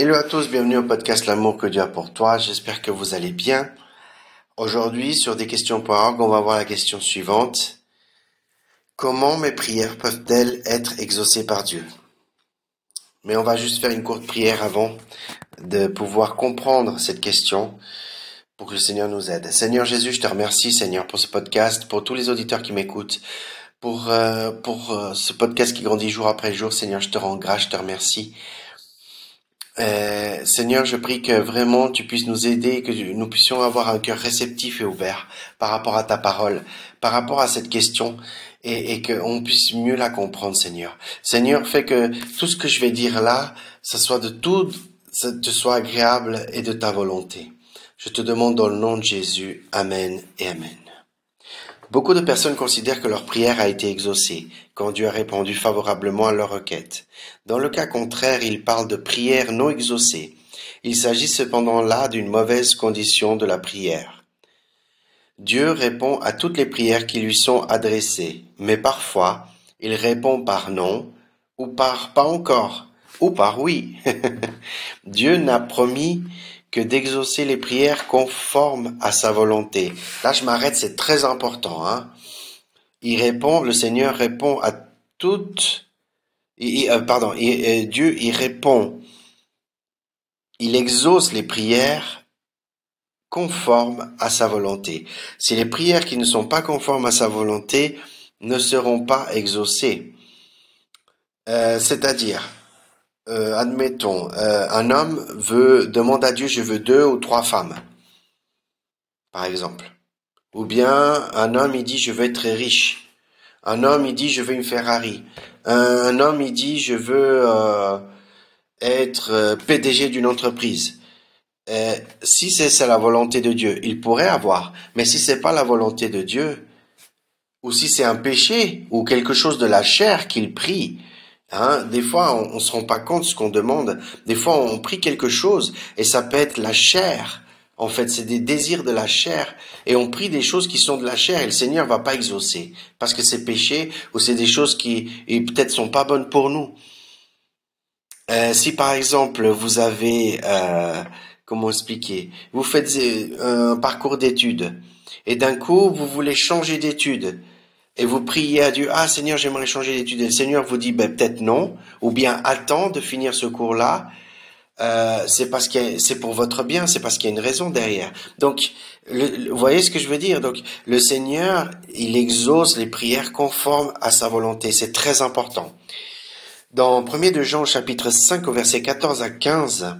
Hello à tous, bienvenue au podcast L'amour que Dieu a pour toi. J'espère que vous allez bien. Aujourd'hui, sur des questions.org, on va voir la question suivante. Comment mes prières peuvent-elles être exaucées par Dieu? Mais on va juste faire une courte prière avant de pouvoir comprendre cette question pour que le Seigneur nous aide. Seigneur Jésus, je te remercie, Seigneur, pour ce podcast, pour tous les auditeurs qui m'écoutent, pour, euh, pour euh, ce podcast qui grandit jour après jour. Seigneur, je te rends grâce, je te remercie. Euh, Seigneur, je prie que vraiment tu puisses nous aider, que nous puissions avoir un cœur réceptif et ouvert par rapport à ta parole, par rapport à cette question, et, et qu'on puisse mieux la comprendre, Seigneur. Seigneur, fais que tout ce que je vais dire là, ce soit de tout, ça te soit agréable et de ta volonté. Je te demande dans le nom de Jésus, Amen et Amen. Beaucoup de personnes considèrent que leur prière a été exaucée quand Dieu a répondu favorablement à leur requête. Dans le cas contraire, ils parlent de prière non exaucée. Il s'agit cependant là d'une mauvaise condition de la prière. Dieu répond à toutes les prières qui lui sont adressées, mais parfois il répond par non, ou par pas encore, ou par oui. Dieu n'a promis que d'exaucer les prières conformes à sa volonté. Là, je m'arrête, c'est très important. Hein. Il répond, le Seigneur répond à toutes. Euh, pardon, Dieu, il répond. Il exauce les prières conformes à sa volonté. Si les prières qui ne sont pas conformes à sa volonté ne seront pas exaucées, euh, c'est-à-dire, euh, admettons, euh, un homme veut demande à Dieu je veux deux ou trois femmes, par exemple. Ou bien un homme il dit je veux être riche. Un homme il dit je veux une Ferrari. Un, homme il dit je veux euh, être PDG d'une entreprise. si c'est la volonté de Dieu, il pourrait avoir. Mais si c'est pas la volonté de Dieu, ou si c'est un péché ou quelque chose de la chair qu'il prie, Hein, des fois, on, on se rend pas compte de ce qu'on demande. Des fois, on prie quelque chose et ça peut être la chair. En fait, c'est des désirs de la chair et on prie des choses qui sont de la chair et le Seigneur va pas exaucer parce que c'est péché ou c'est des choses qui peut-être sont pas bonnes pour nous. Euh, si par exemple vous avez, euh, comment expliquer, vous faites euh, un parcours d'études et d'un coup vous voulez changer d'études et vous priez à Dieu, ah Seigneur, j'aimerais changer d'étude. Et le Seigneur vous dit, ben, peut-être non, ou bien attends de finir ce cours-là. Euh, c'est parce que c'est pour votre bien, c'est parce qu'il y a une raison derrière. Donc, vous voyez ce que je veux dire? Donc, le Seigneur, il exauce les prières conformes à sa volonté. C'est très important. Dans 1 de Jean chapitre 5 au verset 14 à 15,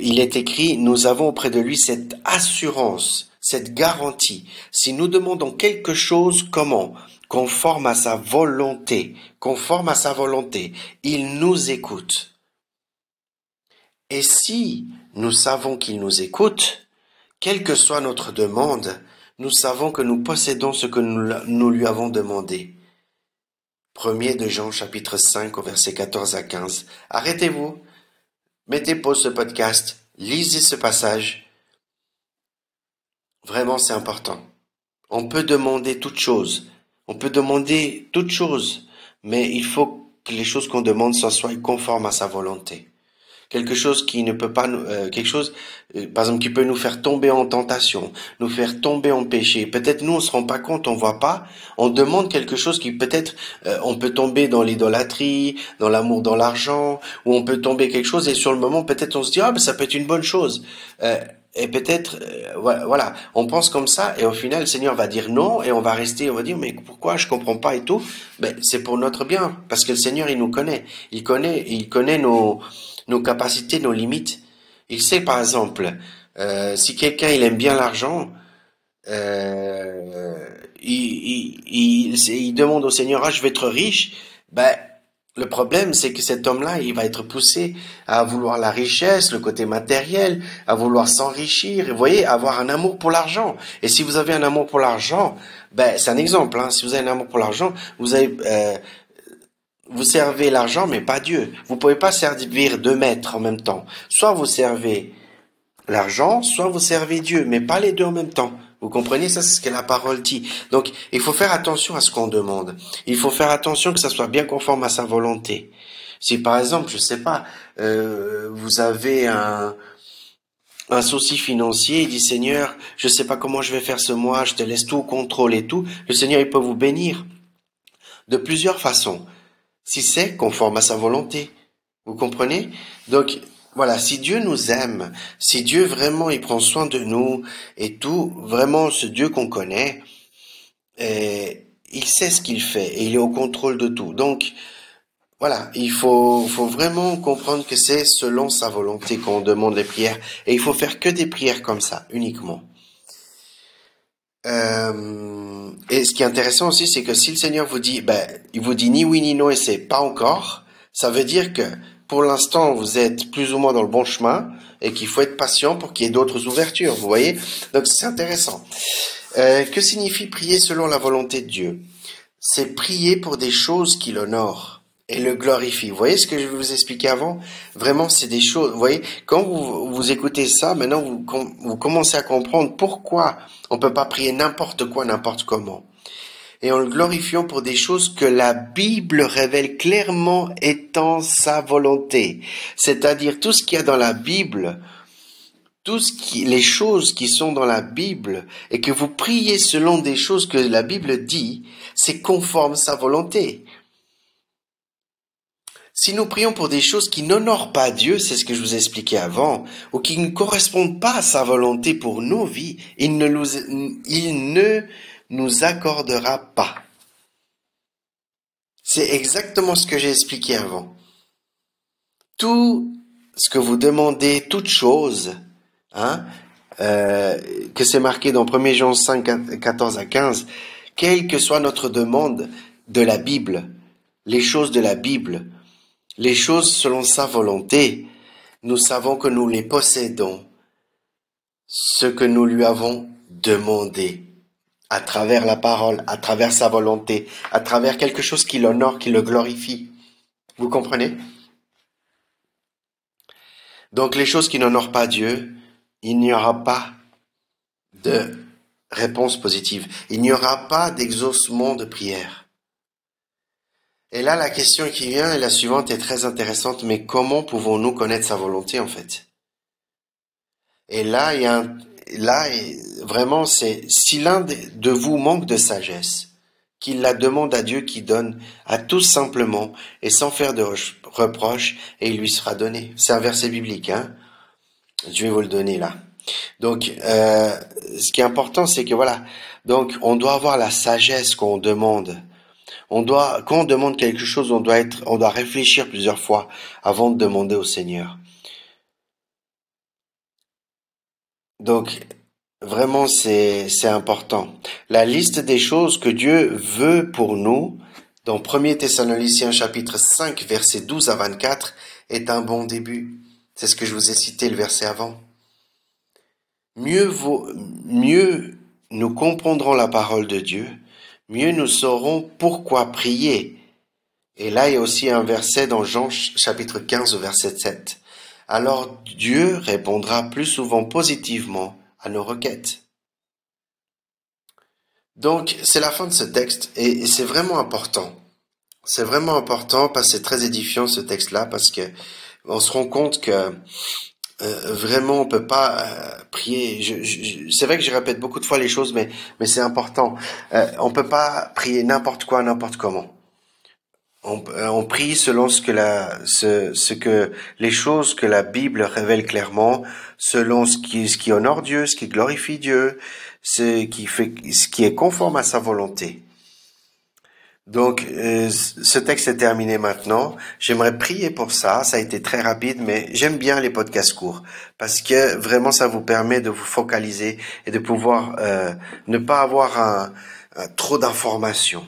il est écrit, nous avons auprès de lui cette assurance cette garantie. Si nous demandons quelque chose, comment? Conforme à sa volonté, conforme à sa volonté, il nous écoute. Et si nous savons qu'il nous écoute, quelle que soit notre demande, nous savons que nous possédons ce que nous, lui avons demandé. Premier de Jean chapitre 5 au verset 14 à 15. Arrêtez-vous, mettez pause ce podcast, lisez ce passage Vraiment, c'est important. On peut demander toutes choses. On peut demander toutes choses. Mais il faut que les choses qu'on demande soient conformes à sa volonté. Quelque chose qui ne peut pas, euh, quelque chose, euh, par exemple, qui peut nous faire tomber en tentation, nous faire tomber en péché. Peut-être nous on se rend pas compte, on voit pas. On demande quelque chose qui peut-être, euh, on peut tomber dans l'idolâtrie, dans l'amour, dans l'argent, ou on peut tomber quelque chose et sur le moment peut-être on se dit ah ben ça peut être une bonne chose et peut-être, euh, voilà, on pense comme ça, et au final, le Seigneur va dire non, et on va rester, on va dire, mais pourquoi je comprends pas et tout. Ben, c'est pour notre bien, parce que le Seigneur, il nous connaît. Il connaît, il connaît nos, nos capacités, nos limites. Il sait, par exemple, euh, si quelqu'un, il aime bien l'argent, euh, il, demande au Seigneur, ah, je vais être riche, ben, le problème, c'est que cet homme-là, il va être poussé à vouloir la richesse, le côté matériel, à vouloir s'enrichir, vous voyez, avoir un amour pour l'argent. Et si vous avez un amour pour l'argent, ben c'est un exemple. Hein, si vous avez un amour pour l'argent, vous avez, euh, vous servez l'argent, mais pas Dieu. Vous pouvez pas servir deux maîtres en même temps. Soit vous servez l'argent, soit vous servez Dieu, mais pas les deux en même temps. Vous comprenez? Ça, c'est ce que la parole dit. Donc, il faut faire attention à ce qu'on demande. Il faut faire attention que ça soit bien conforme à sa volonté. Si par exemple, je sais pas, euh, vous avez un, un souci financier, il dit Seigneur, je sais pas comment je vais faire ce mois, je te laisse tout au contrôle et tout, le Seigneur il peut vous bénir de plusieurs façons, si c'est conforme à sa volonté. Vous comprenez? Donc voilà, si Dieu nous aime, si Dieu vraiment il prend soin de nous et tout, vraiment ce Dieu qu'on connaît, et il sait ce qu'il fait et il est au contrôle de tout. Donc voilà, il faut, faut vraiment comprendre que c'est selon sa volonté qu'on demande les prières et il faut faire que des prières comme ça, uniquement. Euh, et ce qui est intéressant aussi, c'est que si le Seigneur vous dit, ben, il vous dit ni oui ni non et c'est pas encore, ça veut dire que pour l'instant vous êtes plus ou moins dans le bon chemin et qu'il faut être patient pour qu'il y ait d'autres ouvertures. Vous voyez? Donc c'est intéressant. Euh, que signifie prier selon la volonté de Dieu? C'est prier pour des choses qui l'honorent et le glorifient. Vous voyez ce que je vous expliquer avant? Vraiment, c'est des choses. Vous voyez, quand vous, vous écoutez ça, maintenant vous, vous commencez à comprendre pourquoi on peut pas prier n'importe quoi, n'importe comment. Et en le glorifiant pour des choses que la Bible révèle clairement étant sa volonté. C'est-à-dire tout ce qu'il y a dans la Bible, tout ce qui, les choses qui sont dans la Bible et que vous priez selon des choses que la Bible dit, c'est conforme sa volonté. Si nous prions pour des choses qui n'honorent pas Dieu, c'est ce que je vous ai expliqué avant, ou qui ne correspondent pas à sa volonté pour nos vies, il ne nous, il ne nous accordera pas. C'est exactement ce que j'ai expliqué avant. Tout ce que vous demandez, toute chose, hein, euh, que c'est marqué dans 1 Jean 5, 14 à 15, quelle que soit notre demande de la Bible, les choses de la Bible, les choses selon sa volonté, nous savons que nous les possédons, ce que nous lui avons demandé, à travers la parole, à travers sa volonté, à travers quelque chose qui l'honore, qui le glorifie. Vous comprenez? Donc les choses qui n'honorent pas Dieu, il n'y aura pas de réponse positive. Il n'y aura pas d'exaucement de prière. Et là, la question qui vient est la suivante est très intéressante, mais comment pouvons-nous connaître sa volonté en fait? Et là, il y a là, vraiment, c'est si l'un de vous manque de sagesse, qu'il la demande à Dieu qui donne à tous simplement et sans faire de reproches, et il lui sera donné. C'est un verset biblique, hein Je vais vous le donner là. Donc, euh, ce qui est important, c'est que voilà, donc on doit avoir la sagesse qu'on demande. On doit, quand on demande quelque chose, on doit être, on doit réfléchir plusieurs fois avant de demander au Seigneur. Donc, vraiment, c'est, c'est important. La liste des choses que Dieu veut pour nous, dans 1 Thessaloniciens chapitre 5, verset 12 à 24, est un bon début. C'est ce que je vous ai cité le verset avant. Mieux mieux nous comprendrons la parole de Dieu, mieux nous saurons pourquoi prier. Et là, il y a aussi un verset dans Jean chapitre 15 verset 7. Alors Dieu répondra plus souvent positivement à nos requêtes. Donc, c'est la fin de ce texte et c'est vraiment important. C'est vraiment important parce que c'est très édifiant ce texte-là parce que on se rend compte que euh, vraiment, on peut pas euh, prier. Je, c'est vrai que je répète beaucoup de fois les choses, mais mais c'est important. Euh, on peut pas prier n'importe quoi, n'importe comment. On, euh, on, prie selon ce que la, ce, ce, que les choses que la Bible révèle clairement, selon ce qui, ce qui honore Dieu, ce qui glorifie Dieu, ce qui fait, ce qui est conforme à sa volonté. Donc, euh, ce texte est terminé maintenant. J'aimerais prier pour ça. Ça a été très rapide, mais j'aime bien les podcasts courts parce que vraiment, ça vous permet de vous focaliser et de pouvoir euh, ne pas avoir un, trop d'informations.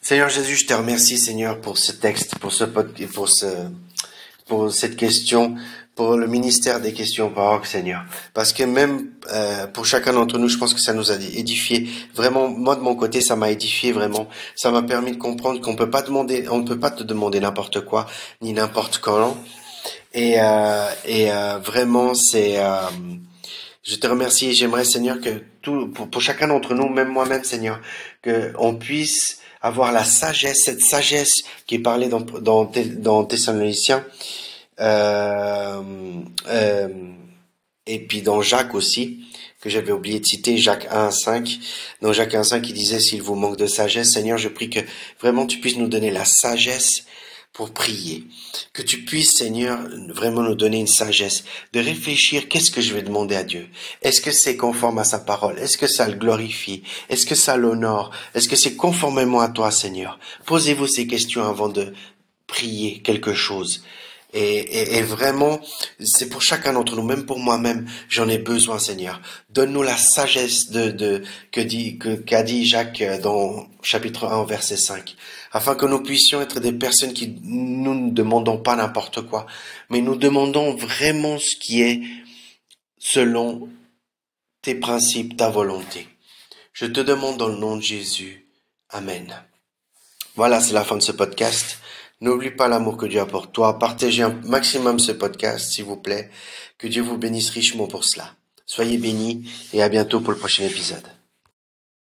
Seigneur Jésus, je te remercie, Seigneur, pour ce texte, pour ce pour ce pour cette question pour le ministère des questions baroques, Seigneur. Parce que même euh, pour chacun d'entre nous, je pense que ça nous a édifié. Vraiment, moi de mon côté, ça m'a édifié vraiment. Ça m'a permis de comprendre qu'on peut pas demander, on ne peut pas te demander n'importe quoi ni n'importe quand. Et, euh, et euh, vraiment, c'est. Euh, je te remercie et j'aimerais, Seigneur, que tout pour, chacun d'entre nous, même moi-même, Seigneur, que on puisse avoir la sagesse, cette sagesse qui est parlée dans, dans, dans Thessaloniciens, et puis dans Jacques aussi, que j'avais oublié de citer, Jacques 1, 5. Dans Jacques 1, 5, il disait, s'il vous manque de sagesse, Seigneur, je prie que vraiment tu puisses nous donner la sagesse pour prier. Que tu puisses, Seigneur, vraiment nous donner une sagesse de réfléchir qu'est-ce que je vais demander à Dieu? Est-ce que c'est conforme à sa parole? Est-ce que ça le glorifie? Est-ce que ça l'honore? Est-ce que c'est conformément à toi, Seigneur? Posez-vous ces questions avant de prier quelque chose. Et, vraiment, c'est pour chacun d'entre nous, même pour moi-même, j'en ai besoin, Seigneur. Donne-nous la sagesse de, de que dit que qu'a dit Jacques dans chapitre 1, verset 5, afin que nous puissions être des personnes qui nous ne demandons pas n'importe quoi, mais nous demandons vraiment ce qui est selon tes principes, ta volonté. Je te demande dans le nom de Jésus. Amen. Voilà, c'est la fin de ce podcast. N'oublie pas l'amour que Dieu a pour toi. Partagez un maximum ce podcast, s'il vous plaît. Que Dieu vous bénisse richement pour cela. Soyez bénis et à bientôt pour le prochain épisode.